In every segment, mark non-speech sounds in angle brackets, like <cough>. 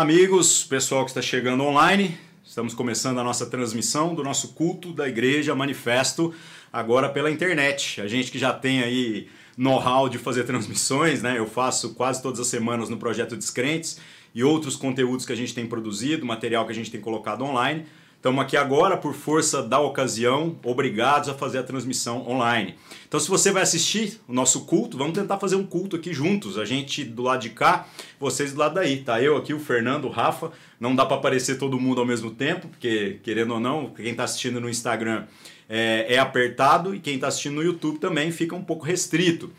amigos, pessoal que está chegando online, estamos começando a nossa transmissão do nosso culto da igreja Manifesto, agora pela internet. A gente que já tem aí know-how de fazer transmissões, né? Eu faço quase todas as semanas no projeto Descrentes e outros conteúdos que a gente tem produzido, material que a gente tem colocado online. Estamos aqui agora por força da ocasião, obrigados a fazer a transmissão online. Então, se você vai assistir o nosso culto, vamos tentar fazer um culto aqui juntos. A gente do lado de cá, vocês do lado daí. Tá eu aqui, o Fernando, o Rafa. Não dá para aparecer todo mundo ao mesmo tempo, porque querendo ou não, quem está assistindo no Instagram é, é apertado e quem está assistindo no YouTube também fica um pouco restrito.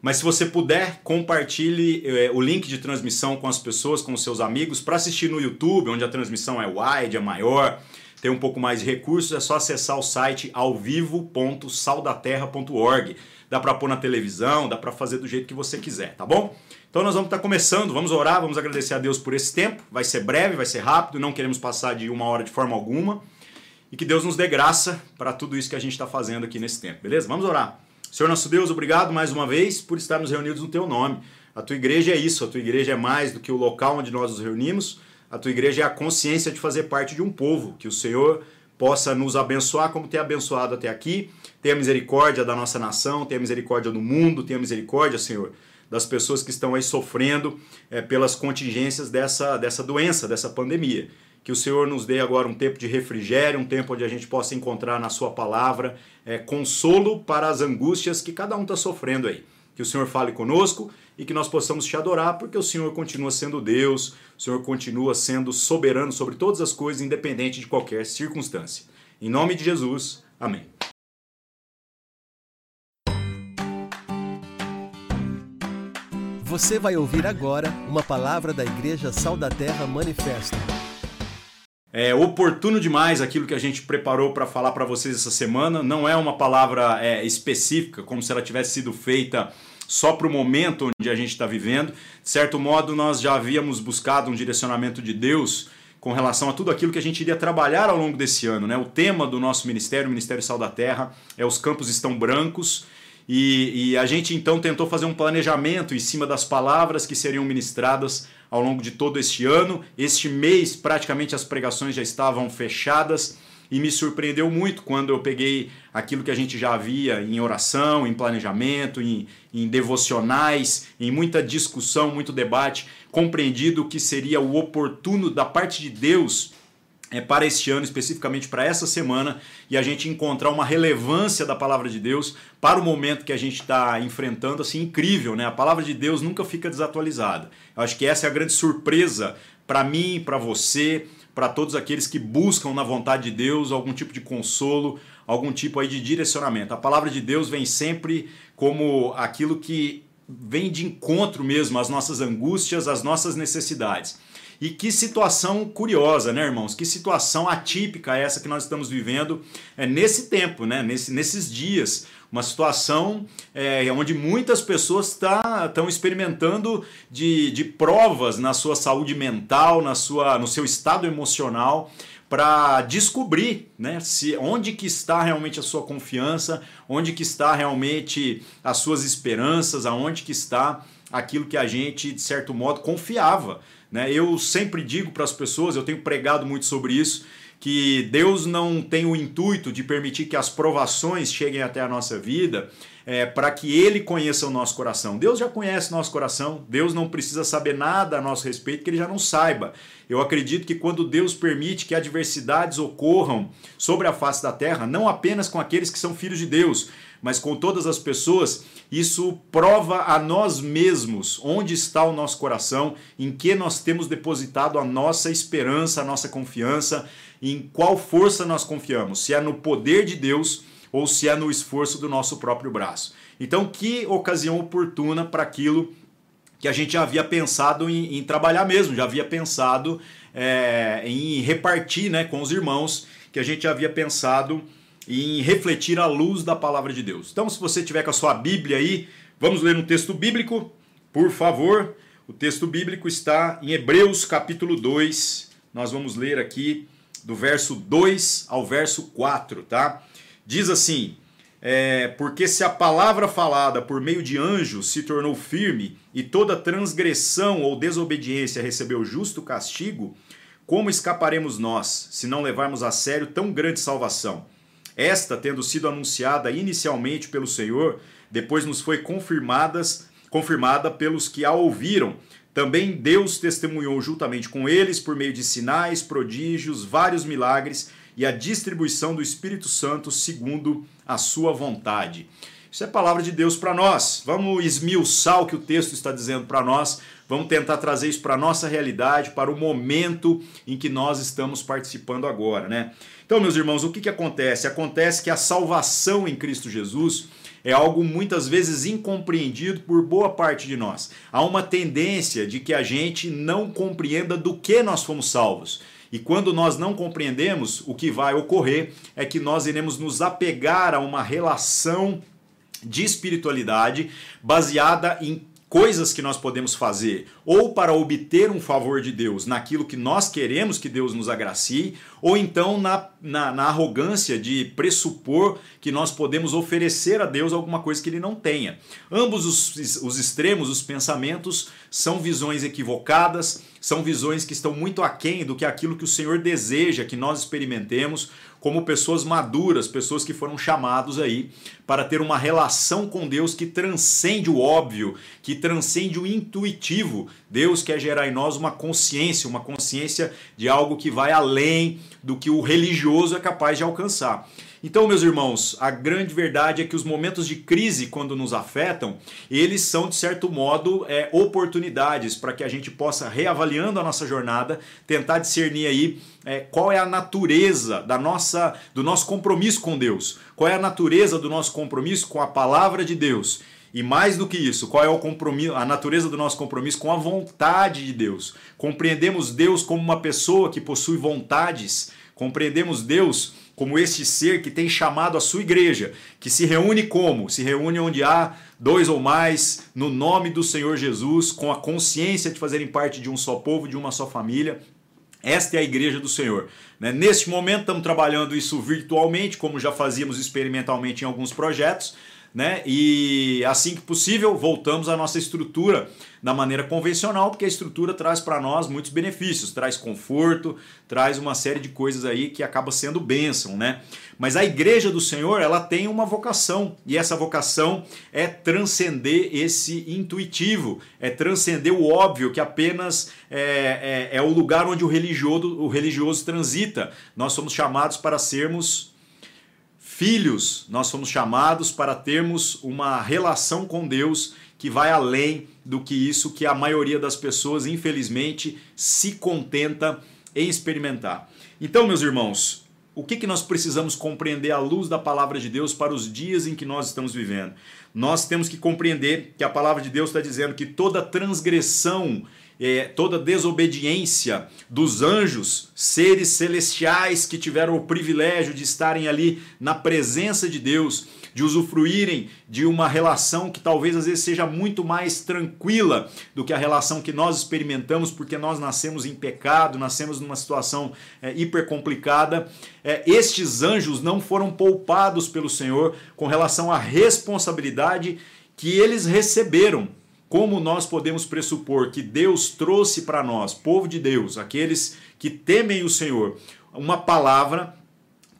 Mas se você puder, compartilhe é, o link de transmissão com as pessoas, com os seus amigos, para assistir no YouTube, onde a transmissão é wide, é maior ter um pouco mais de recursos, é só acessar o site alvivo.saldaterra.org. Dá para pôr na televisão, dá para fazer do jeito que você quiser, tá bom? Então nós vamos estar tá começando, vamos orar, vamos agradecer a Deus por esse tempo. Vai ser breve, vai ser rápido, não queremos passar de uma hora de forma alguma. E que Deus nos dê graça para tudo isso que a gente está fazendo aqui nesse tempo, beleza? Vamos orar. Senhor nosso Deus, obrigado mais uma vez por estarmos reunidos no Teu nome. A Tua igreja é isso, a Tua igreja é mais do que o local onde nós nos reunimos a tua igreja é a consciência de fazer parte de um povo, que o Senhor possa nos abençoar como tem abençoado até aqui. Tenha misericórdia da nossa nação, tenha misericórdia do mundo, tenha misericórdia, Senhor, das pessoas que estão aí sofrendo é, pelas contingências dessa, dessa doença, dessa pandemia. Que o Senhor nos dê agora um tempo de refrigério, um tempo onde a gente possa encontrar na Sua palavra é, consolo para as angústias que cada um está sofrendo aí. Que o Senhor fale conosco e que nós possamos te adorar, porque o Senhor continua sendo Deus, o Senhor continua sendo soberano sobre todas as coisas, independente de qualquer circunstância. Em nome de Jesus, amém. Você vai ouvir agora uma palavra da Igreja Sal da Terra Manifesto. É oportuno demais aquilo que a gente preparou para falar para vocês essa semana. Não é uma palavra é, específica, como se ela tivesse sido feita só para o momento onde a gente está vivendo. De certo modo, nós já havíamos buscado um direcionamento de Deus com relação a tudo aquilo que a gente iria trabalhar ao longo desse ano. Né? O tema do nosso ministério, o Ministério Sal da Terra, é Os Campos Estão Brancos. E, e, a gente então tentou fazer um planejamento em cima das palavras que seriam ministradas ao longo de todo este ano. Este mês, praticamente as pregações já estavam fechadas e me surpreendeu muito quando eu peguei aquilo que a gente já via em oração, em planejamento, em, em devocionais, em muita discussão, muito debate, compreendido que seria o oportuno da parte de Deus é, para este ano, especificamente para essa semana, e a gente encontrar uma relevância da palavra de Deus para o momento que a gente está enfrentando, assim, incrível, né? A palavra de Deus nunca fica desatualizada. Eu acho que essa é a grande surpresa para mim, para você, para todos aqueles que buscam na vontade de Deus algum tipo de consolo, algum tipo aí de direcionamento. A palavra de Deus vem sempre como aquilo que vem de encontro mesmo às nossas angústias, às nossas necessidades. E que situação curiosa, né, irmãos? Que situação atípica essa que nós estamos vivendo é, nesse tempo, né? Nesse, nesses dias uma situação é, onde muitas pessoas estão tá, experimentando de, de provas na sua saúde mental, na sua, no seu estado emocional, para descobrir né, se, onde que está realmente a sua confiança, onde que está realmente as suas esperanças, aonde que está aquilo que a gente, de certo modo, confiava. Né? Eu sempre digo para as pessoas, eu tenho pregado muito sobre isso, que Deus não tem o intuito de permitir que as provações cheguem até a nossa vida é, para que Ele conheça o nosso coração. Deus já conhece nosso coração, Deus não precisa saber nada a nosso respeito que Ele já não saiba. Eu acredito que quando Deus permite que adversidades ocorram sobre a face da terra, não apenas com aqueles que são filhos de Deus, mas com todas as pessoas, isso prova a nós mesmos onde está o nosso coração, em que nós temos depositado a nossa esperança, a nossa confiança em qual força nós confiamos, se é no poder de Deus ou se é no esforço do nosso próprio braço. Então, que ocasião oportuna para aquilo que a gente já havia pensado em, em trabalhar mesmo, já havia pensado é, em repartir né, com os irmãos, que a gente já havia pensado em refletir a luz da palavra de Deus. Então, se você tiver com a sua Bíblia aí, vamos ler um texto bíblico, por favor. O texto bíblico está em Hebreus capítulo 2. Nós vamos ler aqui do verso 2 ao verso 4, tá? Diz assim: É, porque se a palavra falada por meio de anjos se tornou firme e toda transgressão ou desobediência recebeu justo castigo, como escaparemos nós se não levarmos a sério tão grande salvação? Esta, tendo sido anunciada inicialmente pelo Senhor, depois nos foi confirmadas, confirmada pelos que a ouviram. Também Deus testemunhou juntamente com eles por meio de sinais, prodígios, vários milagres e a distribuição do Espírito Santo segundo a sua vontade. Isso é palavra de Deus para nós. Vamos esmiuçar o que o texto está dizendo para nós. Vamos tentar trazer isso para a nossa realidade, para o momento em que nós estamos participando agora, né? Então, meus irmãos, o que, que acontece? Acontece que a salvação em Cristo Jesus é algo muitas vezes incompreendido por boa parte de nós. Há uma tendência de que a gente não compreenda do que nós fomos salvos. E quando nós não compreendemos, o que vai ocorrer é que nós iremos nos apegar a uma relação de espiritualidade baseada em coisas que nós podemos fazer ou para obter um favor de Deus naquilo que nós queremos que Deus nos agracie, ou então na, na, na, arrogância de pressupor que nós podemos oferecer a Deus alguma coisa que Ele não tenha. Ambos os, os extremos, os pensamentos, são visões equivocadas, são visões que estão muito aquém do que aquilo que o Senhor deseja que nós experimentemos como pessoas maduras, pessoas que foram chamados aí para ter uma relação com Deus que transcende o óbvio, que transcende o intuitivo. Deus quer gerar em nós uma consciência, uma consciência de algo que vai além do que o religioso é capaz de alcançar. Então, meus irmãos, a grande verdade é que os momentos de crise, quando nos afetam, eles são, de certo modo, é, oportunidades para que a gente possa, reavaliando a nossa jornada, tentar discernir aí é, qual é a natureza da nossa, do nosso compromisso com Deus, qual é a natureza do nosso compromisso com a palavra de Deus. E mais do que isso, qual é o compromisso, a natureza do nosso compromisso com a vontade de Deus? Compreendemos Deus como uma pessoa que possui vontades, compreendemos Deus como este ser que tem chamado a sua igreja, que se reúne como? Se reúne onde há dois ou mais, no nome do Senhor Jesus, com a consciência de fazerem parte de um só povo, de uma só família. Esta é a igreja do Senhor. Né? Neste momento, estamos trabalhando isso virtualmente, como já fazíamos experimentalmente em alguns projetos né? E assim que possível, voltamos à nossa estrutura da maneira convencional, porque a estrutura traz para nós muitos benefícios, traz conforto, traz uma série de coisas aí que acaba sendo bênção, né? Mas a igreja do Senhor, ela tem uma vocação, e essa vocação é transcender esse intuitivo, é transcender o óbvio, que apenas é, é, é o lugar onde o religioso, o religioso transita. Nós somos chamados para sermos filhos, nós somos chamados para termos uma relação com Deus que vai além do que isso que a maioria das pessoas, infelizmente, se contenta em experimentar. Então, meus irmãos, o que, que nós precisamos compreender à luz da palavra de Deus para os dias em que nós estamos vivendo? Nós temos que compreender que a palavra de Deus está dizendo que toda transgressão é, toda desobediência dos anjos, seres celestiais que tiveram o privilégio de estarem ali na presença de Deus, de usufruírem de uma relação que talvez às vezes seja muito mais tranquila do que a relação que nós experimentamos, porque nós nascemos em pecado, nascemos numa situação é, hiper complicada. É, estes anjos não foram poupados pelo Senhor com relação à responsabilidade que eles receberam como nós podemos pressupor que Deus trouxe para nós, povo de Deus, aqueles que temem o Senhor, uma palavra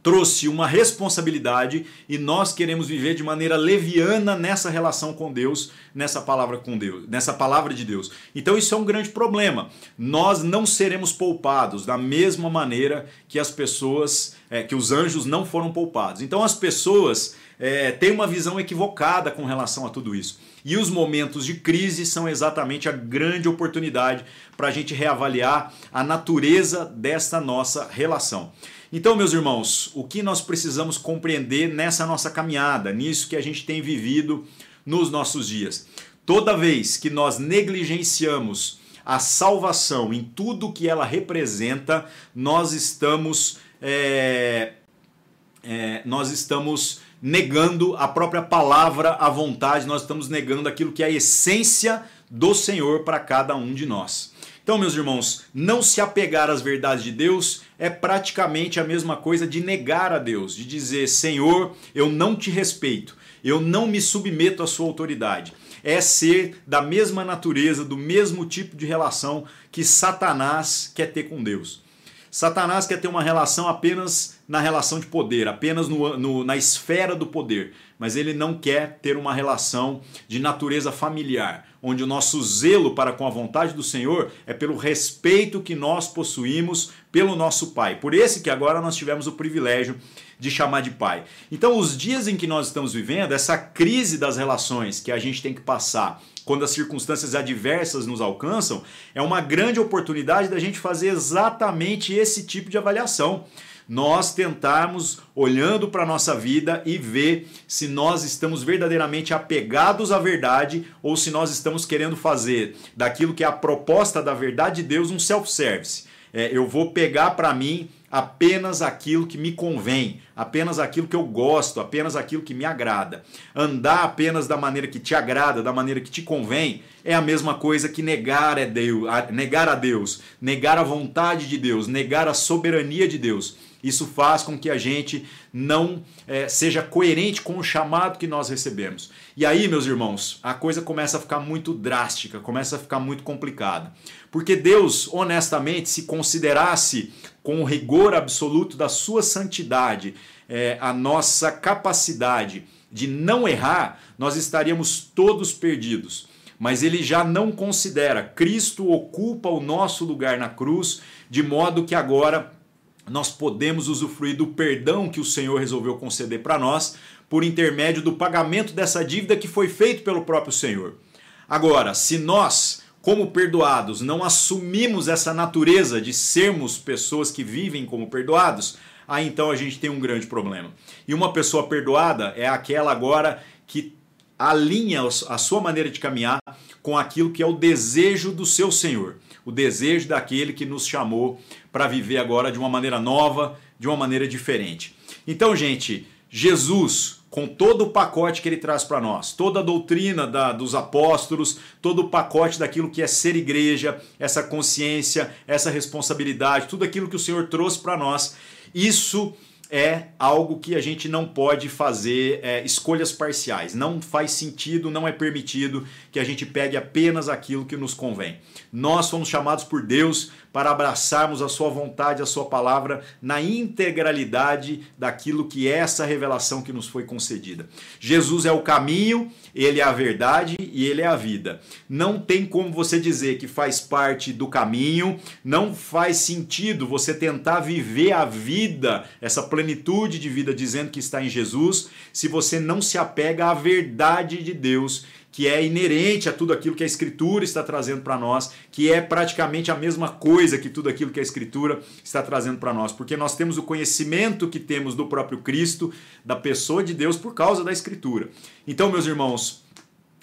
trouxe uma responsabilidade e nós queremos viver de maneira leviana nessa relação com Deus, nessa palavra com Deus, nessa palavra de Deus. Então isso é um grande problema. Nós não seremos poupados da mesma maneira que as pessoas, é, que os anjos não foram poupados. Então as pessoas é, têm uma visão equivocada com relação a tudo isso. E os momentos de crise são exatamente a grande oportunidade para a gente reavaliar a natureza desta nossa relação. Então, meus irmãos, o que nós precisamos compreender nessa nossa caminhada, nisso que a gente tem vivido nos nossos dias? Toda vez que nós negligenciamos a salvação em tudo que ela representa, nós estamos é, é, nós estamos negando a própria palavra, a vontade, nós estamos negando aquilo que é a essência do Senhor para cada um de nós. Então, meus irmãos, não se apegar às verdades de Deus é praticamente a mesma coisa de negar a Deus, de dizer: Senhor, eu não te respeito, eu não me submeto à sua autoridade. É ser da mesma natureza, do mesmo tipo de relação que Satanás quer ter com Deus. Satanás quer ter uma relação apenas na relação de poder, apenas no, no, na esfera do poder, mas ele não quer ter uma relação de natureza familiar, onde o nosso zelo para com a vontade do Senhor é pelo respeito que nós possuímos pelo nosso Pai. Por esse que agora nós tivemos o privilégio de chamar de Pai. Então, os dias em que nós estamos vivendo, essa crise das relações que a gente tem que passar quando as circunstâncias adversas nos alcançam, é uma grande oportunidade da gente fazer exatamente esse tipo de avaliação. Nós tentarmos, olhando para a nossa vida, e ver se nós estamos verdadeiramente apegados à verdade ou se nós estamos querendo fazer daquilo que é a proposta da verdade de Deus um self-service. É, eu vou pegar para mim apenas aquilo que me convém, apenas aquilo que eu gosto, apenas aquilo que me agrada. Andar apenas da maneira que te agrada, da maneira que te convém, é a mesma coisa que negar, é Deus, negar a Deus, negar a vontade de Deus, negar a soberania de Deus. Isso faz com que a gente não é, seja coerente com o chamado que nós recebemos. E aí, meus irmãos, a coisa começa a ficar muito drástica, começa a ficar muito complicada. Porque Deus, honestamente, se considerasse com o rigor absoluto da sua santidade é, a nossa capacidade de não errar, nós estaríamos todos perdidos. Mas ele já não considera. Cristo ocupa o nosso lugar na cruz, de modo que agora nós podemos usufruir do perdão que o Senhor resolveu conceder para nós por intermédio do pagamento dessa dívida que foi feito pelo próprio Senhor. Agora, se nós, como perdoados, não assumimos essa natureza de sermos pessoas que vivem como perdoados, aí então a gente tem um grande problema. E uma pessoa perdoada é aquela agora que alinha a sua maneira de caminhar com aquilo que é o desejo do seu Senhor o desejo daquele que nos chamou para viver agora de uma maneira nova, de uma maneira diferente. Então, gente, Jesus, com todo o pacote que ele traz para nós, toda a doutrina da, dos apóstolos, todo o pacote daquilo que é ser igreja, essa consciência, essa responsabilidade, tudo aquilo que o Senhor trouxe para nós, isso é algo que a gente não pode fazer é, escolhas parciais. Não faz sentido, não é permitido que a gente pegue apenas aquilo que nos convém. Nós fomos chamados por Deus para abraçarmos a Sua vontade, a Sua palavra na integralidade daquilo que é essa revelação que nos foi concedida. Jesus é o caminho, Ele é a verdade e Ele é a vida. Não tem como você dizer que faz parte do caminho, não faz sentido você tentar viver a vida, essa plenitude de vida, dizendo que está em Jesus, se você não se apega à verdade de Deus que é inerente a tudo aquilo que a Escritura está trazendo para nós, que é praticamente a mesma coisa que tudo aquilo que a Escritura está trazendo para nós, porque nós temos o conhecimento que temos do próprio Cristo, da pessoa de Deus, por causa da Escritura. Então, meus irmãos,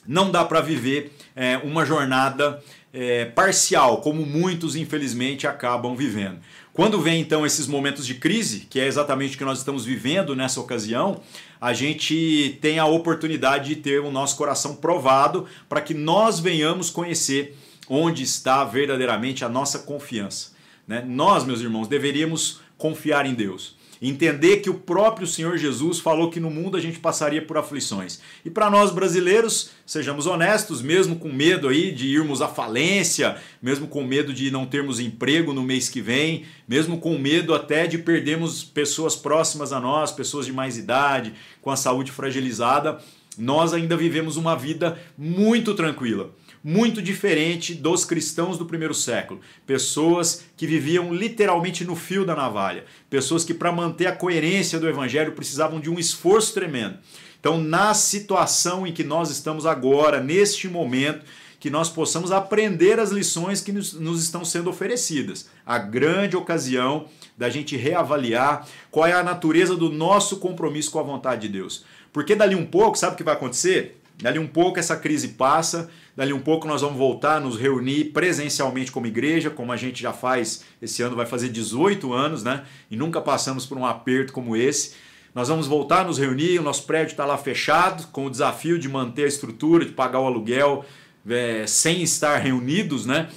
não dá para viver é, uma jornada é, parcial, como muitos, infelizmente, acabam vivendo. Quando vem então esses momentos de crise, que é exatamente o que nós estamos vivendo nessa ocasião, a gente tem a oportunidade de ter o nosso coração provado para que nós venhamos conhecer onde está verdadeiramente a nossa confiança. Né? Nós, meus irmãos, deveríamos confiar em Deus. Entender que o próprio Senhor Jesus falou que no mundo a gente passaria por aflições. E para nós brasileiros, sejamos honestos, mesmo com medo aí de irmos à falência, mesmo com medo de não termos emprego no mês que vem, mesmo com medo até de perdermos pessoas próximas a nós, pessoas de mais idade, com a saúde fragilizada, nós ainda vivemos uma vida muito tranquila muito diferente dos cristãos do primeiro século. Pessoas que viviam literalmente no fio da navalha. Pessoas que, para manter a coerência do evangelho, precisavam de um esforço tremendo. Então, na situação em que nós estamos agora, neste momento, que nós possamos aprender as lições que nos, nos, estão sendo oferecidas. A grande ocasião da gente reavaliar qual é a natureza do nosso compromisso com a vontade de Deus. Porque dali um pouco, sabe o que vai acontecer? Dali um pouco essa crise passa, dali um pouco nós vamos voltar a nos reunir presencialmente como igreja, como a gente já faz, esse ano vai fazer 18 anos, né? E nunca passamos por um aperto como esse. Nós vamos voltar a nos reunir, o nosso prédio está lá fechado, com o desafio de manter a estrutura, de pagar o aluguel é, sem estar reunidos, né?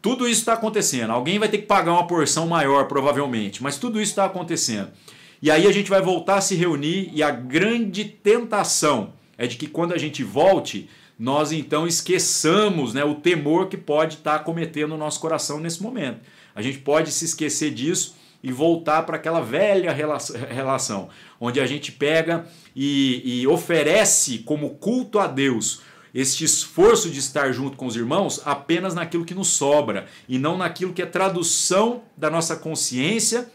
Tudo isso está acontecendo. Alguém vai ter que pagar uma porção maior, provavelmente, mas tudo isso está acontecendo. E aí a gente vai voltar a se reunir e a grande tentação é de que quando a gente volte, nós então esqueçamos né, o temor que pode estar tá cometendo o nosso coração nesse momento. A gente pode se esquecer disso e voltar para aquela velha relação, onde a gente pega e, e oferece como culto a Deus este esforço de estar junto com os irmãos apenas naquilo que nos sobra e não naquilo que é tradução da nossa consciência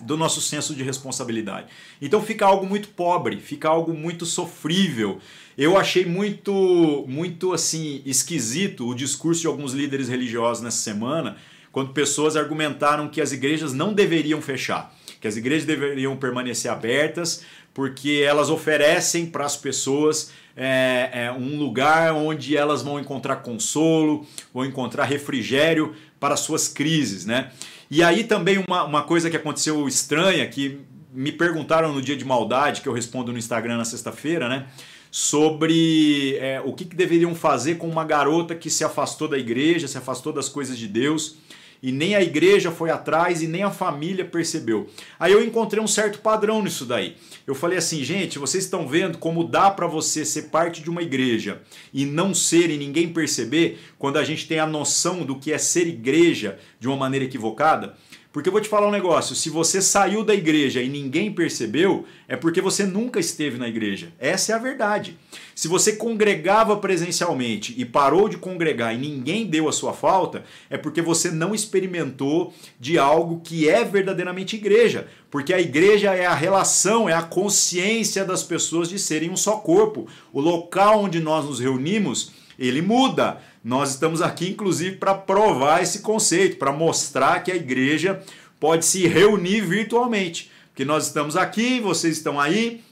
do nosso senso de responsabilidade. Então fica algo muito pobre, fica algo muito sofrível. Eu achei muito muito assim esquisito o discurso de alguns líderes religiosos nessa semana, quando pessoas argumentaram que as igrejas não deveriam fechar, que as igrejas deveriam permanecer abertas, porque elas oferecem para as pessoas é, é, um lugar onde elas vão encontrar consolo, vão encontrar refrigério para suas crises, né? E aí também uma, uma coisa que aconteceu estranha, que me perguntaram no dia de maldade, que eu respondo no Instagram na sexta-feira, né? Sobre é, o que, que deveriam fazer com uma garota que se afastou da igreja, se afastou das coisas de Deus e nem a igreja foi atrás e nem a família percebeu. Aí eu encontrei um certo padrão nisso daí. Eu falei assim, gente, vocês estão vendo como dá para você ser parte de uma igreja e não ser e ninguém perceber quando a gente tem a noção do que é ser igreja de uma maneira equivocada? Porque eu vou te falar um negócio: se você saiu da igreja e ninguém percebeu, é porque você nunca esteve na igreja. Essa é a verdade. Se você congregava presencialmente e parou de congregar e ninguém deu a sua falta, é porque você não experimentou de algo que é verdadeiramente igreja. Porque a igreja é a relação, é a consciência das pessoas de serem um só corpo. O local onde nós nos reunimos, ele muda. Nós estamos aqui, inclusive, para provar esse conceito, para mostrar que a igreja pode se reunir virtualmente. Porque nós estamos aqui, vocês estão aí,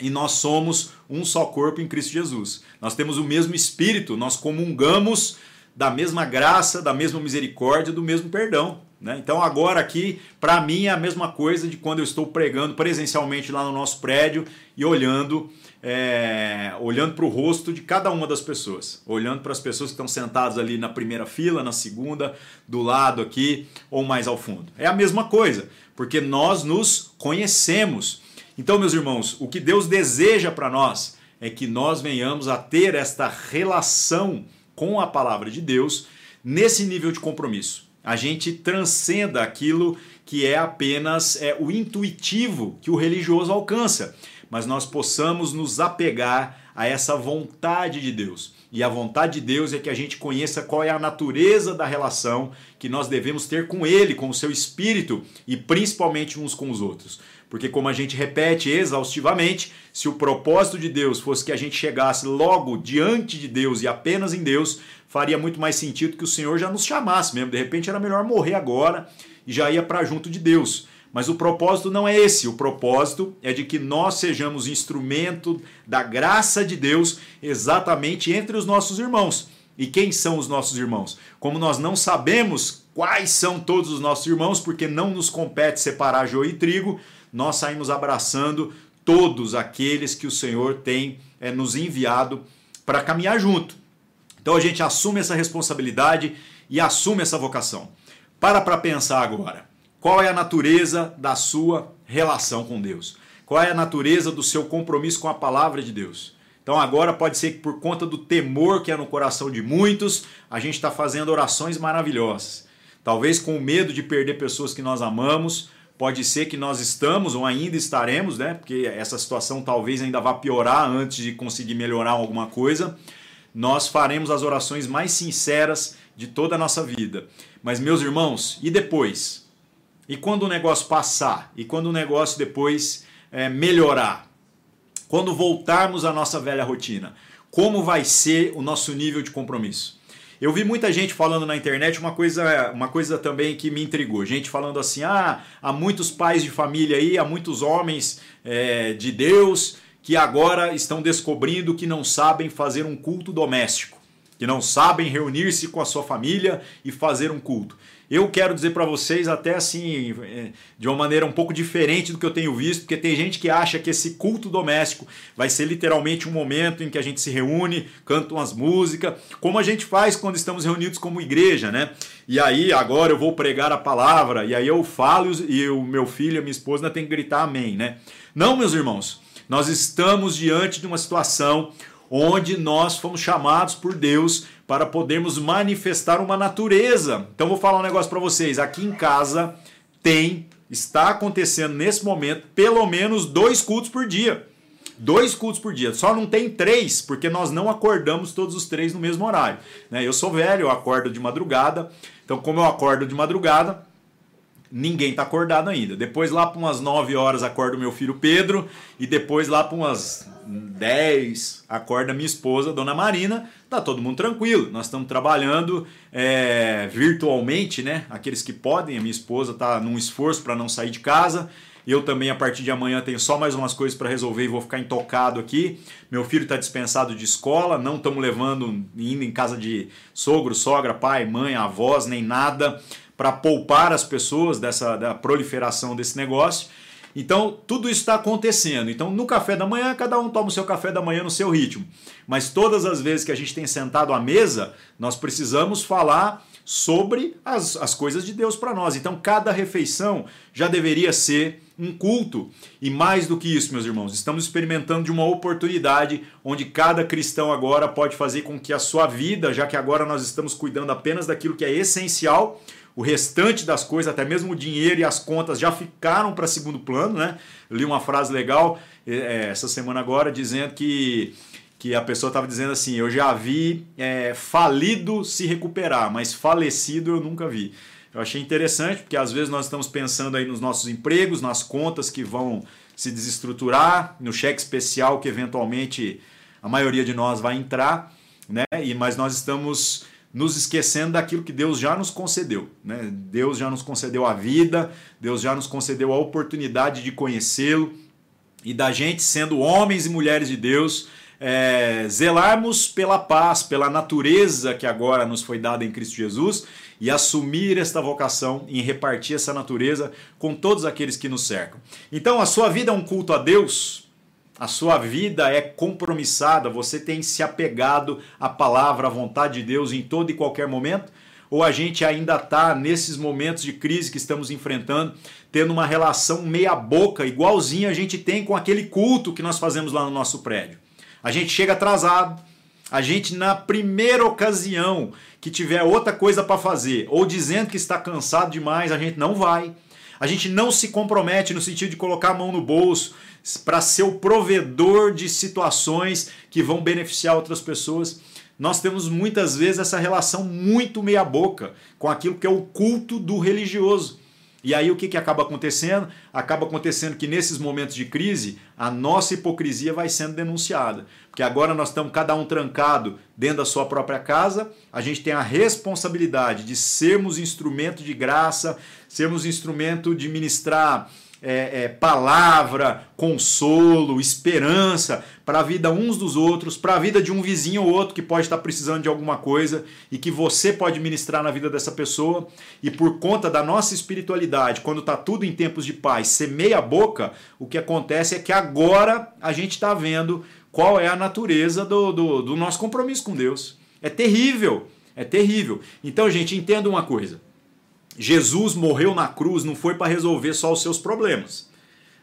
e nós somos um só corpo em Cristo Jesus. Nós temos o mesmo Espírito, nós comungamos da mesma graça, da mesma misericórdia, do mesmo perdão. Né? Então agora aqui, para mim, é a mesma coisa de quando eu estou pregando presencialmente lá no nosso prédio e olhando é, olhando para o rosto de cada uma das pessoas, olhando para as pessoas que estão sentadas ali na primeira fila, na segunda, do lado aqui ou mais ao fundo. É a mesma coisa, porque nós nos conhecemos. Então, meus irmãos, o que Deus deseja para nós é que nós venhamos a ter esta relação com a palavra de Deus nesse nível de compromisso. A gente transcenda aquilo que é apenas é, o intuitivo que o religioso alcança mas nós possamos nos apegar a essa vontade de Deus. E a vontade de Deus é que a gente conheça qual é a natureza da relação que nós devemos ter com Ele, com o seu Espírito e principalmente uns com os outros. Porque, como a gente repete exaustivamente, se o propósito de Deus fosse que a gente chegasse logo diante de Deus e apenas em Deus, faria muito mais sentido que o Senhor já nos chamasse mesmo. De repente era melhor morrer agora e já ia para junto de Deus. Mas o propósito não é esse. O propósito é de que nós sejamos instrumento da graça de Deus exatamente entre os nossos irmãos. E quem são os nossos irmãos? Como nós não sabemos quais são todos os nossos irmãos, porque não nos compete separar joio e trigo, nós saímos abraçando todos aqueles que o Senhor tem é, nos enviado para caminhar junto. Então a gente assume essa responsabilidade e assume essa vocação. Para para pensar agora. Qual é a natureza da sua relação com Deus? Qual é a natureza do seu compromisso com a palavra de Deus? Então agora pode ser que por conta do temor que é no coração de muitos, a gente está fazendo orações maravilhosas. Talvez com medo de perder pessoas que nós amamos, pode ser que nós estamos ou ainda estaremos, né? Porque essa situação talvez ainda vá piorar antes de conseguir melhorar alguma coisa. Nós faremos as orações mais sinceras de toda a nossa vida. Mas meus irmãos, e depois? E quando o negócio passar? E quando o negócio depois é, melhorar? Quando voltarmos à nossa velha rotina? Como vai ser o nosso nível de compromisso? Eu vi muita gente falando na internet uma coisa, uma coisa também que me intrigou. Gente falando assim: ah, há muitos pais de família aí, há muitos homens é, de Deus que agora estão descobrindo que não sabem fazer um culto doméstico, que não sabem reunir-se com a sua família e fazer um culto. Eu quero dizer para vocês, até assim, é, de uma maneira um pouco diferente do que eu tenho visto, porque tem gente que acha que esse culto doméstico vai ser literalmente um momento em que a gente se reúne, canta umas músicas, como a gente faz quando estamos reunidos como igreja, né? E aí, agora eu vou pregar a palavra, e aí eu falo e o meu filho, a minha esposa, tem que gritar amém, né? Não, meus irmãos, nós estamos diante de uma situação onde nós fomos chamados por Deus para podermos manifestar uma natureza. Então vou falar um negócio para vocês. Aqui em casa tem, está acontecendo nesse momento, pelo menos dois cultos por dia. Dois cultos por dia. Só não tem três, porque nós não acordamos todos os três no mesmo horário. Né? Eu sou velho, eu acordo de madrugada. Então, como eu acordo de madrugada, ninguém está acordado ainda. Depois, lá para umas 9 horas, acorda o meu filho Pedro. E depois, lá para umas 10, acorda minha esposa, Dona Marina. Tá todo mundo tranquilo. Nós estamos trabalhando é, virtualmente, né? Aqueles que podem. A minha esposa está num esforço para não sair de casa. Eu também, a partir de amanhã, tenho só mais umas coisas para resolver e vou ficar intocado aqui. Meu filho está dispensado de escola, não estamos levando, indo em casa de sogro, sogra, pai, mãe, avós, nem nada para poupar as pessoas dessa da proliferação desse negócio. Então, tudo isso está acontecendo. Então, no café da manhã, cada um toma o seu café da manhã no seu ritmo. Mas todas as vezes que a gente tem sentado à mesa, nós precisamos falar sobre as, as coisas de Deus para nós. Então, cada refeição já deveria ser um culto. E mais do que isso, meus irmãos, estamos experimentando de uma oportunidade onde cada cristão agora pode fazer com que a sua vida, já que agora nós estamos cuidando apenas daquilo que é essencial, o restante das coisas, até mesmo o dinheiro e as contas já ficaram para segundo plano, né? Eu li uma frase legal é, essa semana agora dizendo que, que a pessoa estava dizendo assim: eu já vi é, falido se recuperar, mas falecido eu nunca vi. Eu achei interessante porque às vezes nós estamos pensando aí nos nossos empregos, nas contas que vão se desestruturar, no cheque especial que eventualmente a maioria de nós vai entrar, né? E mas nós estamos nos esquecendo daquilo que Deus já nos concedeu. Né? Deus já nos concedeu a vida, Deus já nos concedeu a oportunidade de conhecê-lo e da gente, sendo homens e mulheres de Deus, é, zelarmos pela paz, pela natureza que agora nos foi dada em Cristo Jesus e assumir esta vocação em repartir essa natureza com todos aqueles que nos cercam. Então, a sua vida é um culto a Deus, a sua vida é compromissada, você tem se apegado à palavra, à vontade de Deus em todo e qualquer momento? Ou a gente ainda está nesses momentos de crise que estamos enfrentando, tendo uma relação meia-boca, igualzinha a gente tem com aquele culto que nós fazemos lá no nosso prédio? A gente chega atrasado, a gente, na primeira ocasião que tiver outra coisa para fazer, ou dizendo que está cansado demais, a gente não vai. A gente não se compromete no sentido de colocar a mão no bolso para ser o provedor de situações que vão beneficiar outras pessoas. Nós temos muitas vezes essa relação muito meia-boca com aquilo que é o culto do religioso. E aí o que, que acaba acontecendo? Acaba acontecendo que nesses momentos de crise, a nossa hipocrisia vai sendo denunciada. Porque agora nós estamos cada um trancado dentro da sua própria casa, a gente tem a responsabilidade de sermos instrumento de graça, sermos instrumento de ministrar é, é, palavra, consolo, esperança para a vida uns dos outros, para a vida de um vizinho ou outro que pode estar precisando de alguma coisa e que você pode ministrar na vida dessa pessoa. E por conta da nossa espiritualidade, quando está tudo em tempos de paz, ser meia boca, o que acontece é que agora a gente está vendo qual é a natureza do, do, do nosso compromisso com Deus. É terrível, é terrível. Então, gente, entenda uma coisa. Jesus morreu na cruz não foi para resolver só os seus problemas.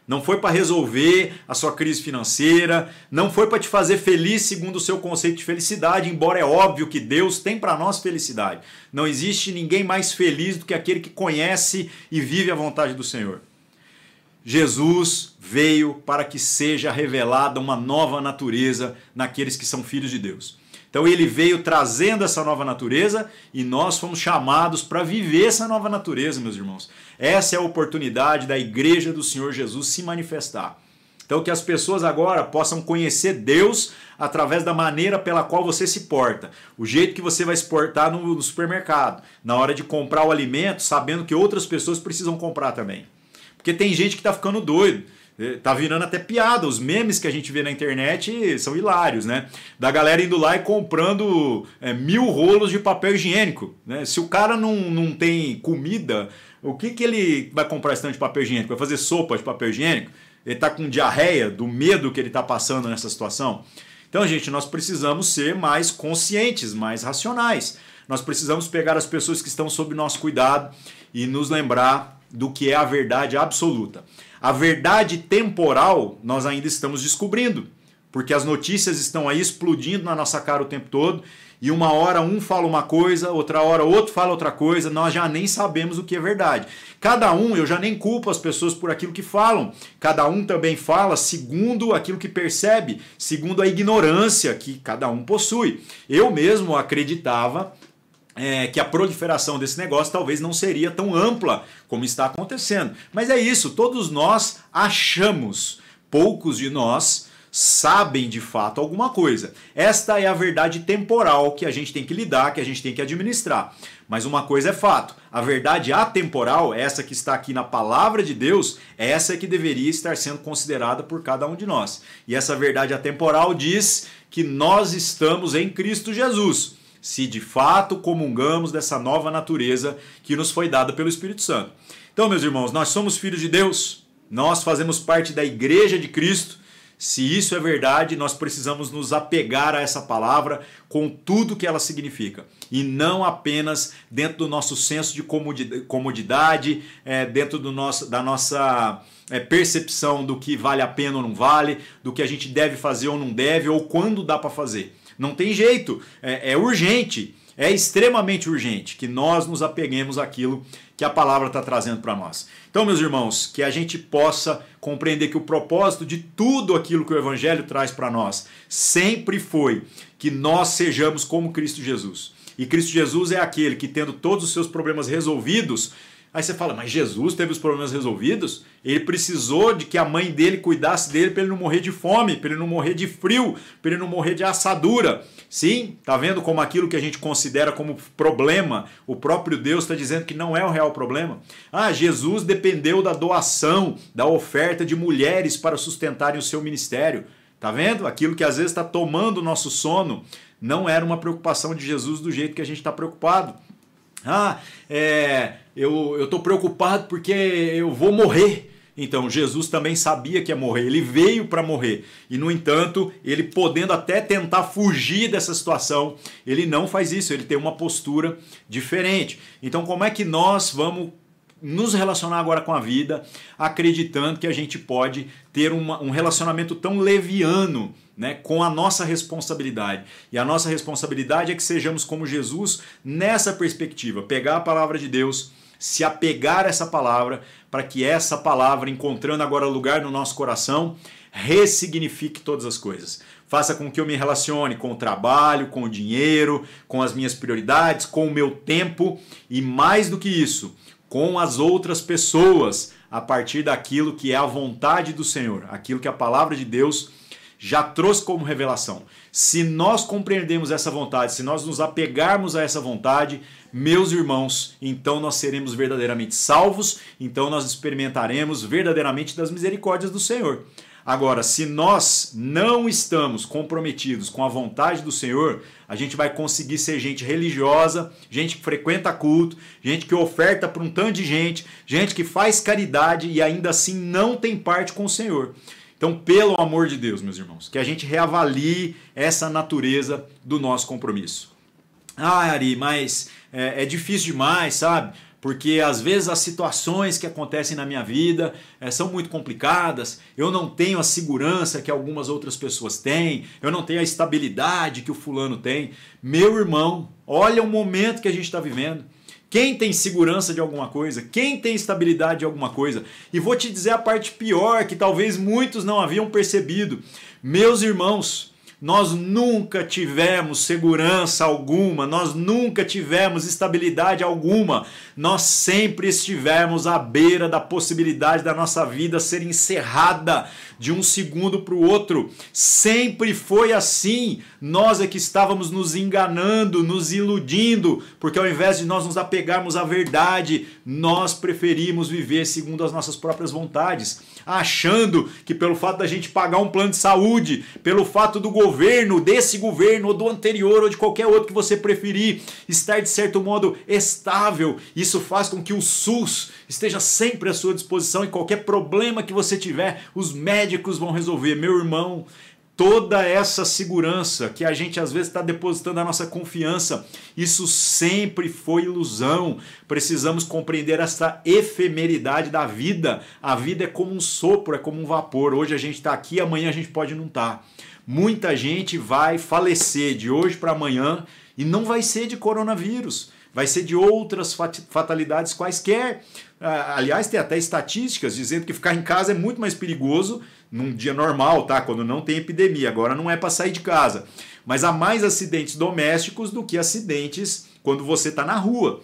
Não foi para resolver a sua crise financeira, não foi para te fazer feliz segundo o seu conceito de felicidade, embora é óbvio que Deus tem para nós felicidade. Não existe ninguém mais feliz do que aquele que conhece e vive a vontade do Senhor. Jesus veio para que seja revelada uma nova natureza naqueles que são filhos de Deus. Então ele veio trazendo essa nova natureza e nós fomos chamados para viver essa nova natureza, meus irmãos. Essa é a oportunidade da igreja do Senhor Jesus se manifestar. Então que as pessoas agora possam conhecer Deus através da maneira pela qual você se porta. O jeito que você vai se portar no, supermercado, na hora de comprar o alimento, sabendo que outras pessoas precisam comprar também. Porque tem gente que está ficando doido. É, tá virando até piada. Os memes que a gente vê na internet são hilários, né? Da galera indo lá e comprando é, mil rolos de papel higiênico. Né? Se o cara não, não tem comida, o que, que ele vai comprar esse tanto de papel higiênico? Vai fazer sopa de papel higiênico? Ele tá com diarreia do medo que ele tá passando nessa situação? Então, gente, nós precisamos ser mais conscientes, mais racionais. Nós precisamos pegar as pessoas que estão sob nosso cuidado e nos lembrar do que é a verdade absoluta. A verdade temporal nós ainda estamos descobrindo, porque as notícias estão aí explodindo na nossa cara o tempo todo e uma hora um fala uma coisa, outra hora outro fala outra coisa, nós já nem sabemos o que é verdade. Cada um, eu já nem culpo as pessoas por aquilo que falam, cada um também fala segundo aquilo que percebe, segundo a ignorância que cada um possui. Eu mesmo acreditava é, que a proliferação desse negócio talvez não seria tão ampla como está acontecendo. Mas é isso, todos nós achamos, poucos de nós sabem de fato alguma coisa. Esta é a verdade temporal que a gente tem que lidar, que a gente tem que administrar. Mas uma coisa é fato: a verdade atemporal, essa que está aqui na palavra de Deus, é essa que deveria estar sendo considerada por cada um de nós. E essa verdade atemporal diz que nós estamos em Cristo Jesus se de fato comungamos dessa nova natureza que nos foi dada pelo Espírito Santo. Então, meus irmãos, nós somos filhos de Deus, nós fazemos parte da igreja de Cristo. Se isso é verdade, nós precisamos nos apegar a essa palavra com tudo que ela significa. E não apenas dentro do nosso senso de comodidade, é, dentro do nosso, da nossa é, percepção do que vale a pena ou não vale, do que a gente deve fazer ou não deve, ou quando dá para fazer. Não tem jeito, é, é urgente, é extremamente urgente que nós nos apeguemos àquilo que a palavra está trazendo para nós. Então, meus irmãos, que a gente possa compreender que o propósito de tudo aquilo que o Evangelho traz para nós sempre foi que nós sejamos como Cristo Jesus. E Cristo Jesus é aquele que, tendo todos os seus problemas resolvidos, Aí você fala, mas Jesus teve os problemas resolvidos? Ele precisou de que a mãe dele cuidasse dele para ele não morrer de fome, para ele não morrer de frio, para ele não morrer de assadura. Sim, tá vendo como aquilo que a gente considera como problema, o próprio Deus está dizendo que não é o real problema? Ah, Jesus dependeu da doação, da oferta de mulheres para sustentarem o seu ministério. Tá vendo? Aquilo que às vezes está tomando o nosso sono não era uma preocupação de Jesus do jeito que a gente está preocupado. Ah, é, eu estou preocupado porque eu vou morrer. Então, Jesus também sabia que ia morrer, ele veio para morrer. E, no entanto, ele podendo até tentar fugir dessa situação, ele não faz isso, ele tem uma postura diferente. Então, como é que nós vamos nos relacionar agora com a vida, acreditando que a gente pode ter uma, um relacionamento tão leviano né, com a nossa responsabilidade. E a nossa responsabilidade é que sejamos como Jesus nessa perspectiva, pegar a palavra de Deus, se apegar a essa palavra, para que essa palavra, encontrando agora lugar no nosso coração, ressignifique todas as coisas. Faça com que eu me relacione com o trabalho, com o dinheiro, com as minhas prioridades, com o meu tempo e mais do que isso, com as outras pessoas, a partir daquilo que é a vontade do Senhor, aquilo que a palavra de Deus já trouxe como revelação. Se nós compreendemos essa vontade, se nós nos apegarmos a essa vontade, meus irmãos, então nós seremos verdadeiramente salvos, então nós experimentaremos verdadeiramente das misericórdias do Senhor. Agora, se nós não estamos comprometidos com a vontade do Senhor, a gente vai conseguir ser gente religiosa, gente que frequenta culto, gente que oferta para um tanto de gente, gente que faz caridade e ainda assim não tem parte com o Senhor. Então, pelo amor de Deus, meus irmãos, que a gente reavalie essa natureza do nosso compromisso. Ah, Ari, mas é, é difícil demais, sabe? porque às vezes as situações que acontecem na minha vida é, são muito complicadas, eu não tenho a segurança que algumas outras pessoas têm, eu não tenho a estabilidade que o fulano tem. Meu irmão, olha o momento que a gente está vivendo. Quem tem segurança de alguma coisa? Quem tem estabilidade de alguma coisa? E vou te dizer a parte pior que talvez muitos não haviam percebido. Meus irmãos, Nós nunca tivemos segurança alguma, nós nunca tivemos estabilidade alguma, nós sempre estivemos à beira da possibilidade da nossa vida ser encerrada de um segundo para o outro. Sempre foi assim. Nós é que estávamos nos enganando, nos iludindo, porque ao invés de nós nos apegarmos à verdade, nós preferimos viver segundo as nossas próprias vontades, achando que pelo fato da gente pagar um plano de saúde, pelo fato do governo, desse governo ou do anterior ou de qualquer outro que você preferir, estar de certo modo estável, isso faz com que o SUS esteja sempre à sua disposição e qualquer problema que você tiver, os médicos vão resolver. Meu irmão, toda essa segurança que a gente às vezes está depositando a nossa confiança, isso sempre foi ilusão. Precisamos compreender essa efemeridade da vida. A vida é como um sopro, é como um vapor. Hoje a gente está aqui, amanhã a gente pode não estar. Tá. Muita gente vai falecer de hoje para amanhã e não vai ser de coronavírus vai ser de outras fatalidades quaisquer. Ah, aliás, tem até estatísticas dizendo que ficar em casa é muito mais perigoso num dia normal, tá? Quando não tem epidemia. Agora não é para sair de casa. Mas há mais acidentes domésticos do que acidentes quando você está na rua.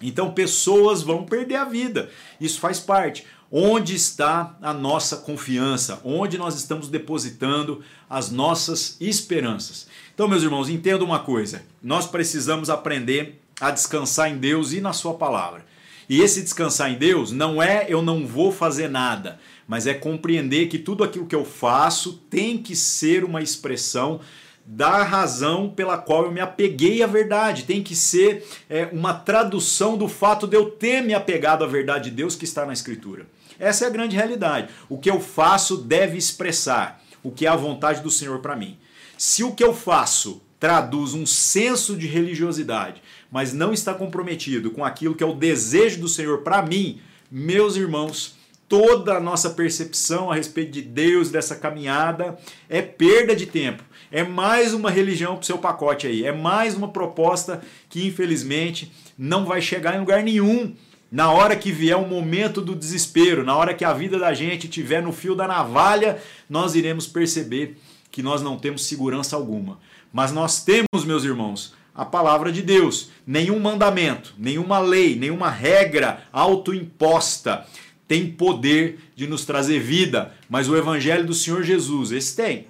Então pessoas vão perder a vida. Isso faz parte. Onde está a nossa confiança? Onde nós estamos depositando as nossas esperanças? Então, meus irmãos, entenda uma coisa: nós precisamos aprender a descansar em Deus e na Sua palavra. E esse descansar em Deus não é eu não vou fazer nada, mas é compreender que tudo aquilo que eu faço tem que ser uma expressão da razão pela qual eu me apeguei à verdade. Tem que ser é, uma tradução do fato de eu ter me apegado à verdade de Deus que está na Escritura. Essa é a grande realidade. O que eu faço deve expressar o que é a vontade do Senhor para mim. Se o que eu faço traduz um senso de religiosidade, mas não está comprometido com aquilo que é o desejo do Senhor para mim, meus irmãos, toda a nossa percepção a respeito de Deus, dessa caminhada, é perda de tempo. É mais uma religião para o seu pacote aí. É mais uma proposta que, infelizmente, não vai chegar em lugar nenhum. Na hora que vier o momento do desespero, na hora que a vida da gente estiver no fio da navalha, nós iremos perceber que nós não temos segurança alguma. Mas nós temos, meus irmãos, a palavra de Deus. Nenhum mandamento, nenhuma lei, nenhuma regra autoimposta tem poder de nos trazer vida, mas o evangelho do Senhor Jesus, esse tem.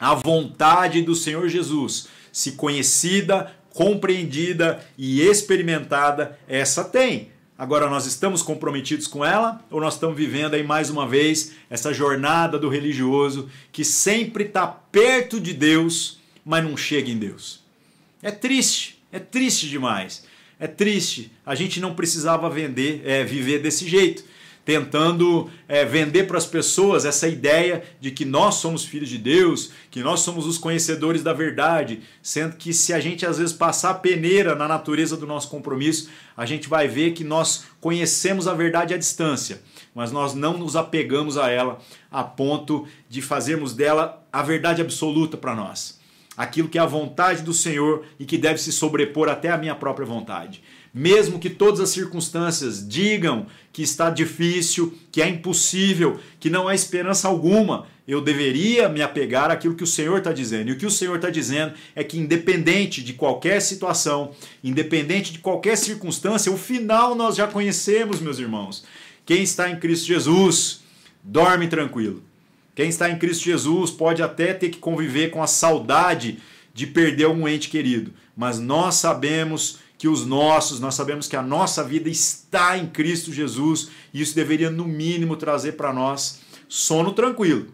A vontade do Senhor Jesus, se conhecida, compreendida e experimentada, essa tem. Agora nós estamos comprometidos com ela ou nós estamos vivendo aí mais uma vez essa jornada do religioso que sempre está perto de Deus, mas não chega em Deus? É triste, é triste demais. É triste. A gente não precisava vender, é, viver desse jeito, tentando é, vender para as pessoas essa ideia de que nós somos filhos de Deus, que nós somos os conhecedores da verdade, sendo que se a gente às vezes passar peneira na natureza do nosso compromisso, a gente vai ver que nós conhecemos a verdade à distância, mas nós não nos apegamos a ela a ponto de fazermos dela a verdade absoluta para nós aquilo que é a vontade do Senhor e que deve se sobrepor até a minha própria vontade. Mesmo que todas as circunstâncias digam que está difícil, que é impossível, que não há esperança alguma, eu deveria me apegar àquilo que o Senhor está dizendo. E o que o Senhor está dizendo é que, independente de qualquer situação, independente de qualquer circunstância, o final nós já conhecemos, meus irmãos. Quem está em Cristo Jesus, dorme tranquilo quem está em Cristo Jesus pode até ter que conviver com a saudade de perder um ente querido, mas nós sabemos que os nossos, nós sabemos que a nossa vida está em Cristo Jesus e isso deveria, no mínimo, trazer para nós sono tranquilo.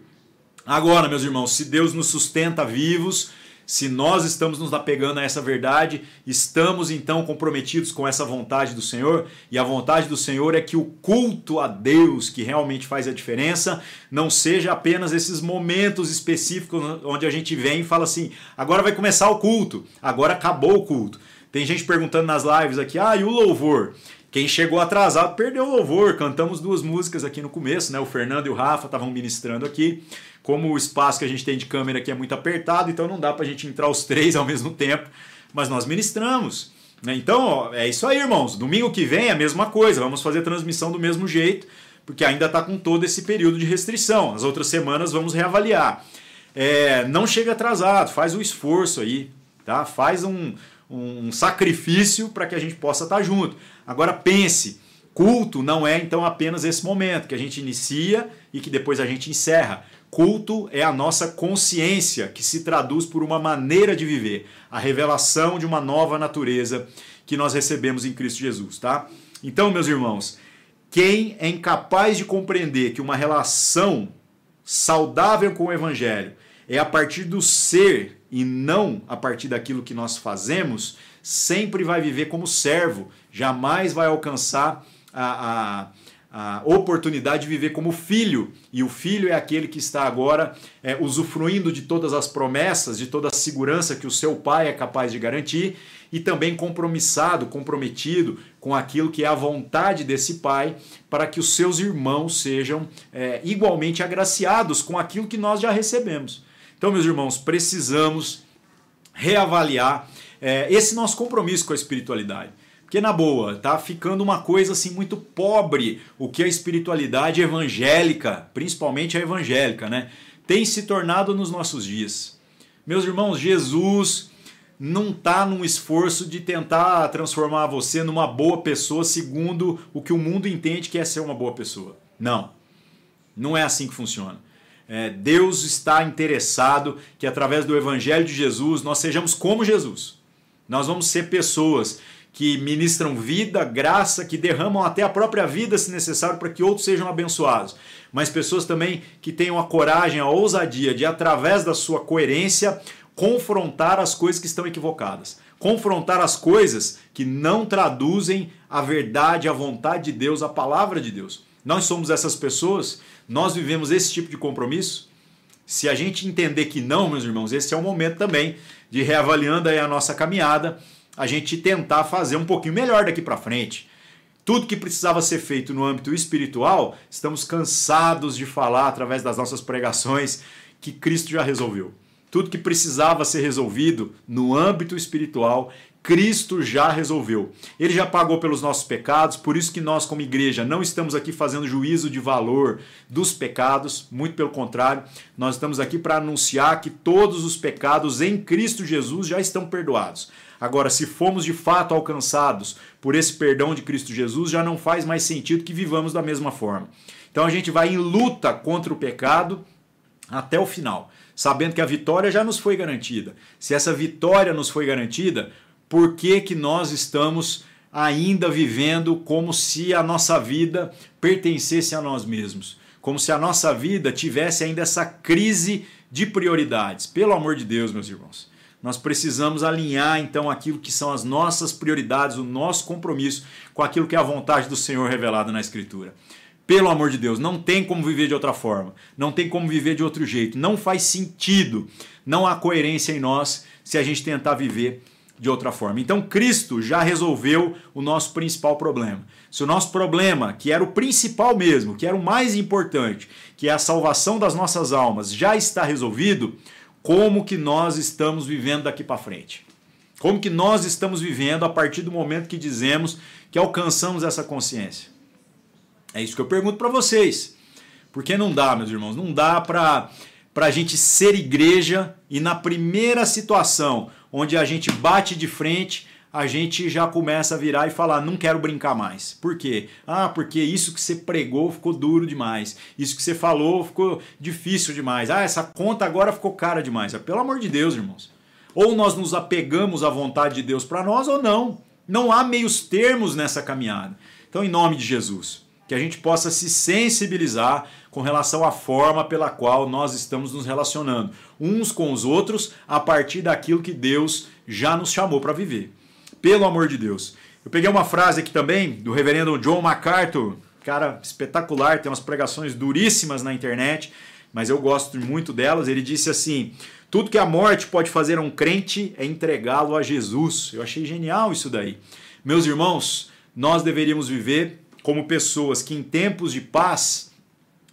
Agora, meus irmãos, se Deus nos sustenta vivos, se nós estamos nos apegando a essa verdade, estamos então comprometidos com essa vontade do Senhor, e a vontade do Senhor é que o culto a Deus, que realmente faz a diferença, não seja apenas esses momentos específicos onde a gente vem e fala assim: agora vai começar o culto, agora acabou o culto. Tem gente perguntando nas lives aqui: ah, e o louvor? Quem chegou atrasado perdeu o louvor. Cantamos duas músicas aqui no começo, né? O Fernando e o Rafa estavam ministrando aqui. Como o espaço que a gente tem de câmera aqui é muito apertado, então não dá para a gente entrar os <laughs> três ao mesmo tempo, mas nós ministramos. Né? Então, ó, é isso aí, irmãos. Domingo que vem é a mesma coisa, vamos fazer transmissão do mesmo jeito, porque ainda está com todo esse período de restrição. As outras semanas vamos reavaliar. é, não chega atrasado, faz o esforço aí, tá? Faz um, um sacrifício para que a gente possa estar tá junto. Agora pense, culto não é então apenas esse momento que a gente inicia e que depois a gente encerra. Culto é a nossa consciência que se traduz por uma maneira de viver, a revelação de uma nova natureza que nós recebemos em Cristo Jesus, tá? Então, meus irmãos, quem é incapaz de compreender que uma relação saudável com o evangelho é a partir do ser e não a partir daquilo que nós fazemos, sempre vai viver como servo, jamais vai alcançar a, a a oportunidade de viver como filho. E o filho é aquele que está agora é, usufruindo de todas as promessas, de toda a segurança que o seu pai é capaz de garantir e também compromissado, comprometido com aquilo que é a vontade desse pai para que os seus irmãos sejam é, igualmente agraciados com aquilo que nós já recebemos. Então, meus irmãos, precisamos reavaliar é, esse nosso compromisso com a espiritualidade. Porque na boa, tá ficando uma coisa assim muito pobre o que a espiritualidade evangélica, principalmente a evangélica, né, tem se tornado nos nossos dias. Meus irmãos, Jesus não está num esforço de tentar transformar você numa boa pessoa segundo o que o mundo entende que é ser uma boa pessoa. Não. Não é assim que funciona. É, Deus está interessado que através do Evangelho de Jesus nós sejamos como Jesus. Nós vamos ser pessoas que ministram vida, graça, que derramam até a própria vida, se necessário, para que outros sejam abençoados. Mas pessoas também que tenham a coragem, a ousadia de, através da sua coerência, confrontar as coisas que estão equivocadas. Confrontar as coisas que não traduzem a verdade, a vontade de Deus, a palavra de Deus. Nós somos essas pessoas, nós vivemos esse tipo de compromisso. Se a gente entender que não, meus irmãos, esse é o momento também de reavaliando aí a nossa caminhada a gente tentar fazer um pouquinho melhor daqui para frente. Tudo que precisava ser feito no âmbito espiritual, estamos cansados de falar através das nossas pregações que Cristo já resolveu. Tudo que precisava ser resolvido no âmbito espiritual, Cristo já resolveu. Ele já pagou pelos nossos pecados, por isso que nós, como igreja, não estamos aqui fazendo juízo de valor dos pecados, muito pelo contrário, nós estamos aqui para anunciar que todos os pecados em Cristo Jesus já estão perdoados. Agora, se fomos de fato alcançados por esse perdão de Cristo Jesus, já não faz mais sentido que vivamos da mesma forma. Então a gente vai em luta contra o pecado até o final, sabendo que a vitória já nos foi garantida. Se essa vitória nos foi garantida, por que, que nós estamos ainda vivendo como se a nossa vida pertencesse a nós mesmos? Como se a nossa vida tivesse ainda essa crise de prioridades. Pelo amor de Deus, meus irmãos nós precisamos alinhar então aquilo que são as nossas prioridades, o nosso compromisso com aquilo que é a vontade do Senhor revelada na Escritura. Pelo amor de Deus, não tem como viver de outra forma, não tem como viver de outro jeito, não faz sentido, não há coerência em nós se a gente tentar viver de outra forma. Então Cristo já resolveu o nosso principal problema. Se o nosso problema, que era o principal mesmo, que era o mais importante, que é a salvação das nossas almas, já está resolvido, como que nós estamos vivendo daqui para frente. Como que nós estamos vivendo a partir do momento que dizemos que alcançamos essa consciência? É isso que eu pergunto para vocês. Porque não dá, meus irmãos, não dá para a gente ser igreja e na primeira situação onde a gente bate de frente, a gente já começa a virar e falar: não quero brincar mais. Por quê? Ah, porque isso que você pregou ficou duro demais. Isso que você falou ficou difícil demais. Ah, essa conta agora ficou cara demais. Ah, pelo amor de Deus, irmãos. Ou nós nos apegamos à vontade de Deus para nós ou não. Não há meios termos nessa caminhada. Então, em nome de Jesus, que a gente possa se sensibilizar com relação à forma pela qual nós estamos nos relacionando uns com os outros a partir daquilo que Deus já nos chamou para viver. Pelo amor de Deus. Eu peguei uma frase aqui também do reverendo John MacArthur, cara espetacular, tem umas pregações duríssimas na internet, mas eu gosto muito delas. Ele disse assim: Tudo que a morte pode fazer a um crente é entregá-lo a Jesus. Eu achei genial isso daí. Meus irmãos, nós deveríamos viver como pessoas que em tempos de paz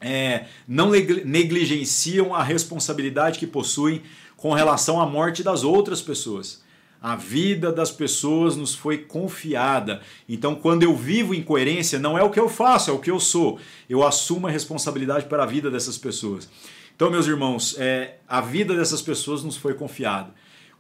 é, não negligenciam a responsabilidade que possuem com relação à morte das outras pessoas. A vida das pessoas nos foi confiada. Então, quando eu vivo em coerência, não é o que eu faço, é o que eu sou. Eu assumo a responsabilidade para a vida dessas pessoas. Então, meus irmãos, é, a vida dessas pessoas nos foi confiada.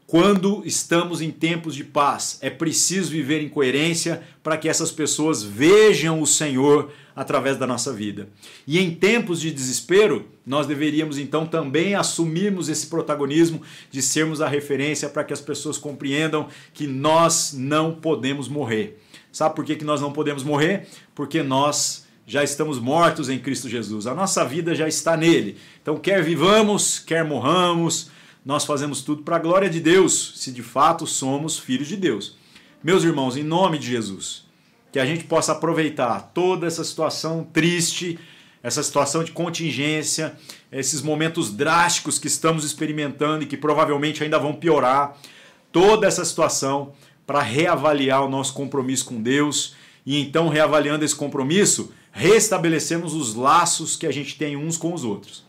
Quando estamos em tempos de paz, é preciso viver em coerência para que essas pessoas vejam o Senhor através da nossa vida. E em tempos de desespero, nós deveríamos então também assumirmos esse protagonismo de sermos a referência para que as pessoas compreendam que nós não podemos morrer. Sabe por que, que nós não podemos morrer? Porque nós já estamos mortos em Cristo Jesus. A nossa vida já está nele. Então, quer vivamos, quer morramos, nós fazemos tudo para a glória de Deus, se de fato somos filhos de Deus. Meus irmãos, em nome de Jesus, que a gente possa aproveitar toda essa situação triste, essa situação de contingência, esses momentos drásticos que estamos experimentando e que provavelmente ainda vão piorar, toda essa situação para reavaliar o nosso compromisso com Deus e então reavaliando esse compromisso, restabelecermos os laços que a gente tem uns com os outros.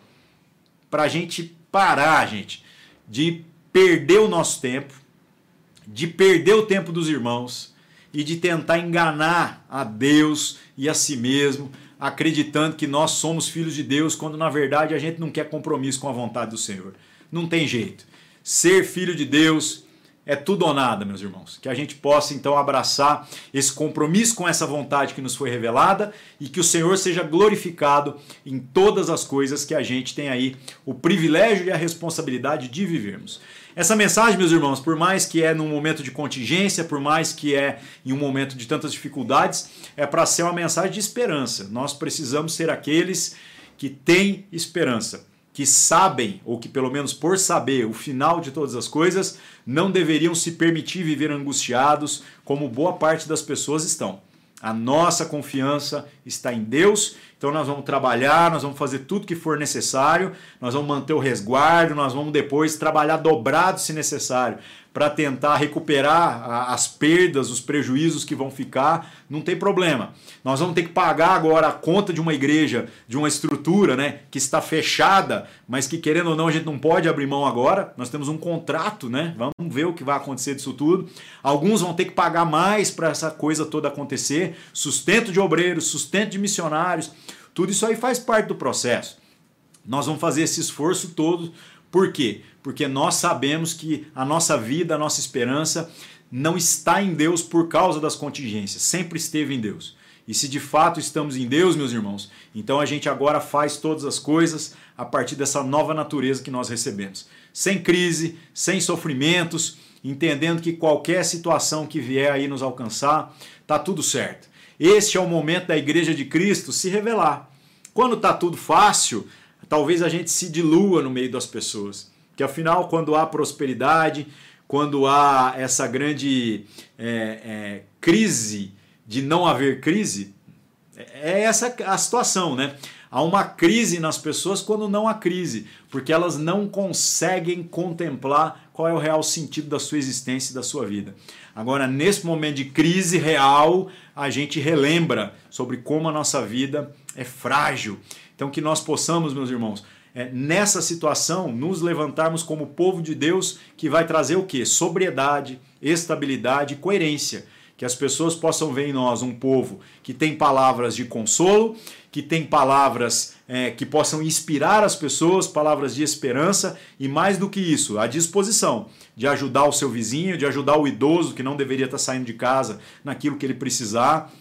Para a gente parar, gente, de perder o nosso tempo, de perder o tempo dos irmãos e de tentar enganar a Deus e a si mesmo, acreditando que nós somos filhos de Deus, quando na verdade a gente não quer compromisso com a vontade do Senhor. Não tem jeito. Ser filho de Deus é tudo ou nada, meus irmãos. Que a gente possa então abraçar esse compromisso com essa vontade que nos foi revelada e que o Senhor seja glorificado em todas as coisas que a gente tem aí o privilégio e a responsabilidade de vivermos. Essa mensagem, meus irmãos, por mais que é num momento de contingência, por mais que é em um momento de tantas dificuldades, é para ser uma mensagem de esperança. Nós precisamos ser aqueles que têm esperança que sabem, ou que pelo menos por saber o final de todas as coisas, não deveriam se permitir viver angustiados, como boa parte das pessoas estão. A nossa confiança está em Deus, então nós vamos trabalhar, nós vamos fazer tudo que for necessário, nós vamos manter o resguardo, nós vamos depois trabalhar dobrado se necessário, para tentar recuperar as perdas, os prejuízos que vão ficar, não tem problema. Nós vamos ter que pagar agora a conta de uma igreja, de uma estrutura né, que está fechada, mas que querendo ou não a gente não pode abrir mão agora. Nós temos um contrato, né? Vamos ver o que vai acontecer disso tudo. Alguns vão ter que pagar mais para essa coisa toda acontecer. Sustento de obreiros, sustento de missionários, tudo isso aí faz parte do processo. Nós vamos fazer esse esforço todo por quê? Porque nós sabemos que a nossa vida, a nossa esperança não está em Deus por causa das contingências, sempre esteve em Deus. E se de fato estamos em Deus, meus irmãos, então a gente agora faz todas as coisas a partir dessa nova natureza que nós recebemos. Sem crise, sem sofrimentos, entendendo que qualquer situação que vier aí nos alcançar, tá tudo certo. Este é o momento da igreja de Cristo se revelar. Quando tá tudo fácil, talvez a gente se dilua no meio das pessoas. Que afinal, quando há prosperidade, quando há essa grande é, é, crise de não haver crise, é essa a situação, né? Há uma crise nas pessoas quando não há crise, porque elas não conseguem contemplar qual é o real sentido da sua existência e da sua vida. Agora, nesse momento de crise real, a gente relembra sobre como a nossa vida é frágil então, que nós possamos, meus irmãos, é, nessa situação, nos levantarmos como povo de Deus que vai trazer o que? Sobriedade, estabilidade e coerência. Que as pessoas possam ver em nós um povo que tem palavras de consolo, que tem palavras é, que possam inspirar as pessoas, palavras de esperança e, mais do que isso, a disposição de ajudar o seu vizinho, de ajudar o idoso que não deveria estar saindo de casa naquilo que ele precisar,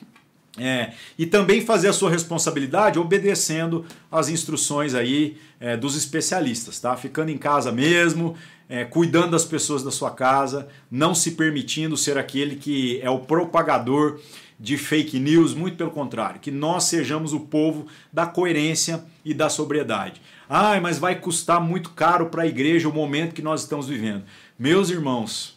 é, e também fazer a sua responsabilidade obedecendo às instruções aí é, dos especialistas, tá? Ficando em casa mesmo, é, cuidando das pessoas da sua casa, não se permitindo ser aquele que é o propagador de fake news, muito pelo contrário, que nós sejamos o povo da coerência e da sobriedade. Ah, mas vai custar muito caro para a igreja o momento que nós estamos vivendo. Meus irmãos,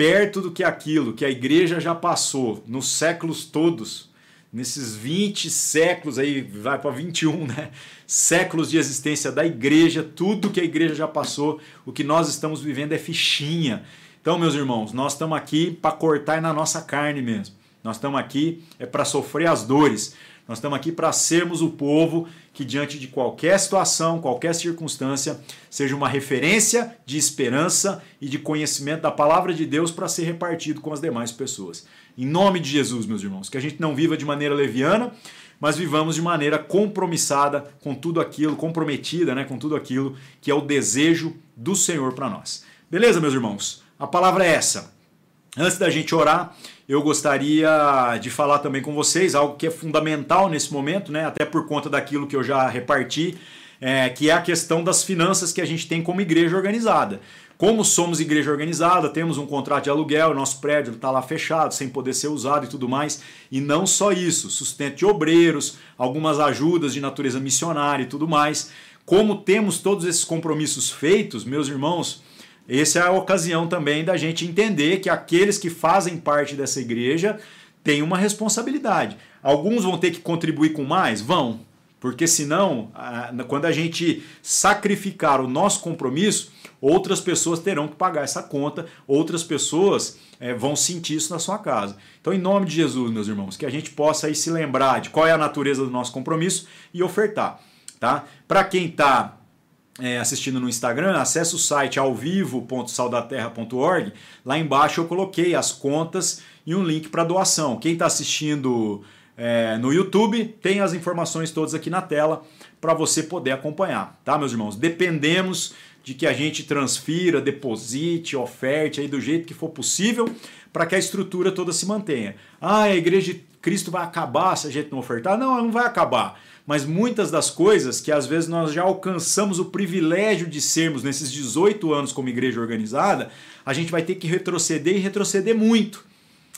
perto do que aquilo que a igreja já passou nos séculos todos, nesses 20 séculos aí, vai para 21, né? Séculos de existência da igreja, tudo que a igreja já passou, o que nós estamos vivendo é fichinha. Então, meus irmãos, nós estamos aqui para cortar na nossa carne mesmo. Nós estamos aqui é para sofrer as dores. Nós estamos aqui para sermos o povo que, diante de qualquer situação, qualquer circunstância, seja uma referência de esperança e de conhecimento da palavra de Deus para ser repartido com as demais pessoas. Em nome de Jesus, meus irmãos, que a gente não viva de maneira leviana, mas vivamos de maneira compromissada com tudo aquilo, comprometida né, com tudo aquilo que é o desejo do Senhor para nós. Beleza, meus irmãos? A palavra é essa. Antes da gente orar, eu gostaria de falar também com vocês algo que é fundamental nesse momento, né? até por conta daquilo que eu já reparti, é, que é a questão das finanças que a gente tem como igreja organizada. Como somos igreja organizada, temos um contrato de aluguel, nosso prédio está lá fechado, sem poder ser usado e tudo mais. E não só isso, sustento de obreiros, algumas ajudas de natureza missionária e tudo mais. Como temos todos esses compromissos feitos, meus irmãos, essa é a ocasião também da gente entender que aqueles que fazem parte dessa igreja têm uma responsabilidade. Alguns vão ter que contribuir com mais? Vão. Porque senão, quando a gente sacrificar o nosso compromisso, outras pessoas terão que pagar essa conta, outras pessoas é, vão sentir isso na sua casa. Então, em nome de Jesus, meus irmãos, que a gente possa aí se lembrar de qual é a natureza do nosso compromisso e ofertar. Tá? Para quem está é, assistindo no Instagram, acesse o site ao vivo.saudaterra.org. Lá embaixo eu coloquei as contas e um link para doação. Quem está assistindo é, no YouTube tem as informações todas aqui na tela para você poder acompanhar, tá, meus irmãos? Dependemos de que a gente transfira, deposite, oferte aí do jeito que for possível para que a estrutura toda se mantenha. Ah, a igreja de Cristo vai acabar se a gente não ofertar? Não, ela não vai acabar mas muitas das coisas que às vezes nós já alcançamos o privilégio de sermos nesses 18 anos como igreja organizada, a gente vai ter que retroceder e retroceder muito.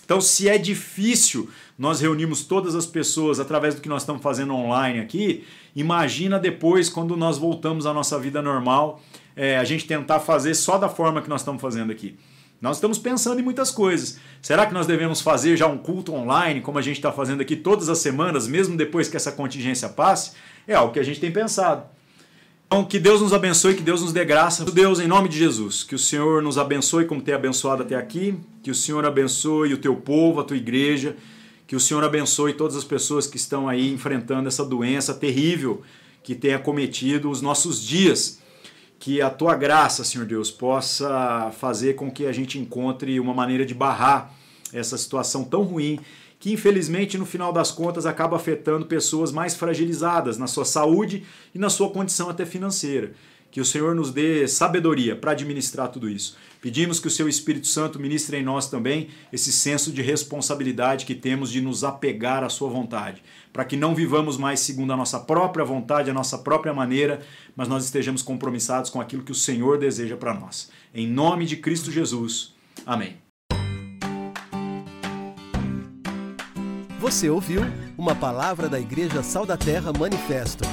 Então, se é difícil nós reunimos todas as pessoas através do que nós estamos fazendo online aqui, imagina depois quando nós voltamos à nossa vida normal, é, a gente tentar fazer só da forma que nós estamos fazendo aqui. Nós estamos pensando em muitas coisas. Será que nós devemos fazer já um culto online, como a gente está fazendo aqui todas as semanas, mesmo depois que essa contingência passe? É algo que a gente tem pensado. Então, que Deus nos abençoe, que Deus nos dê graça. Deus, em nome de Jesus, que o Senhor nos abençoe como tem abençoado até aqui, que o Senhor abençoe o teu povo, a tua igreja, que o Senhor abençoe todas as pessoas que estão aí enfrentando essa doença terrível que tem acometido os nossos dias que a tua graça, Senhor Deus, possa fazer com que a gente encontre uma maneira de barrar essa situação tão ruim que infelizmente no final das contas acaba afetando pessoas mais fragilizadas na sua saúde e na sua condição até financeira. Que o Senhor nos dê sabedoria para administrar tudo isso. Pedimos que o seu Espírito Santo ministre em nós também esse senso de responsabilidade que temos de nos apegar à sua vontade, para que não vivamos mais segundo a nossa própria vontade, a nossa própria maneira, mas nós estejamos compromissados com aquilo que o Senhor deseja para nós. Em nome de Cristo Jesus. Amém. Você ouviu uma palavra da Igreja Sal da Terra Manifesto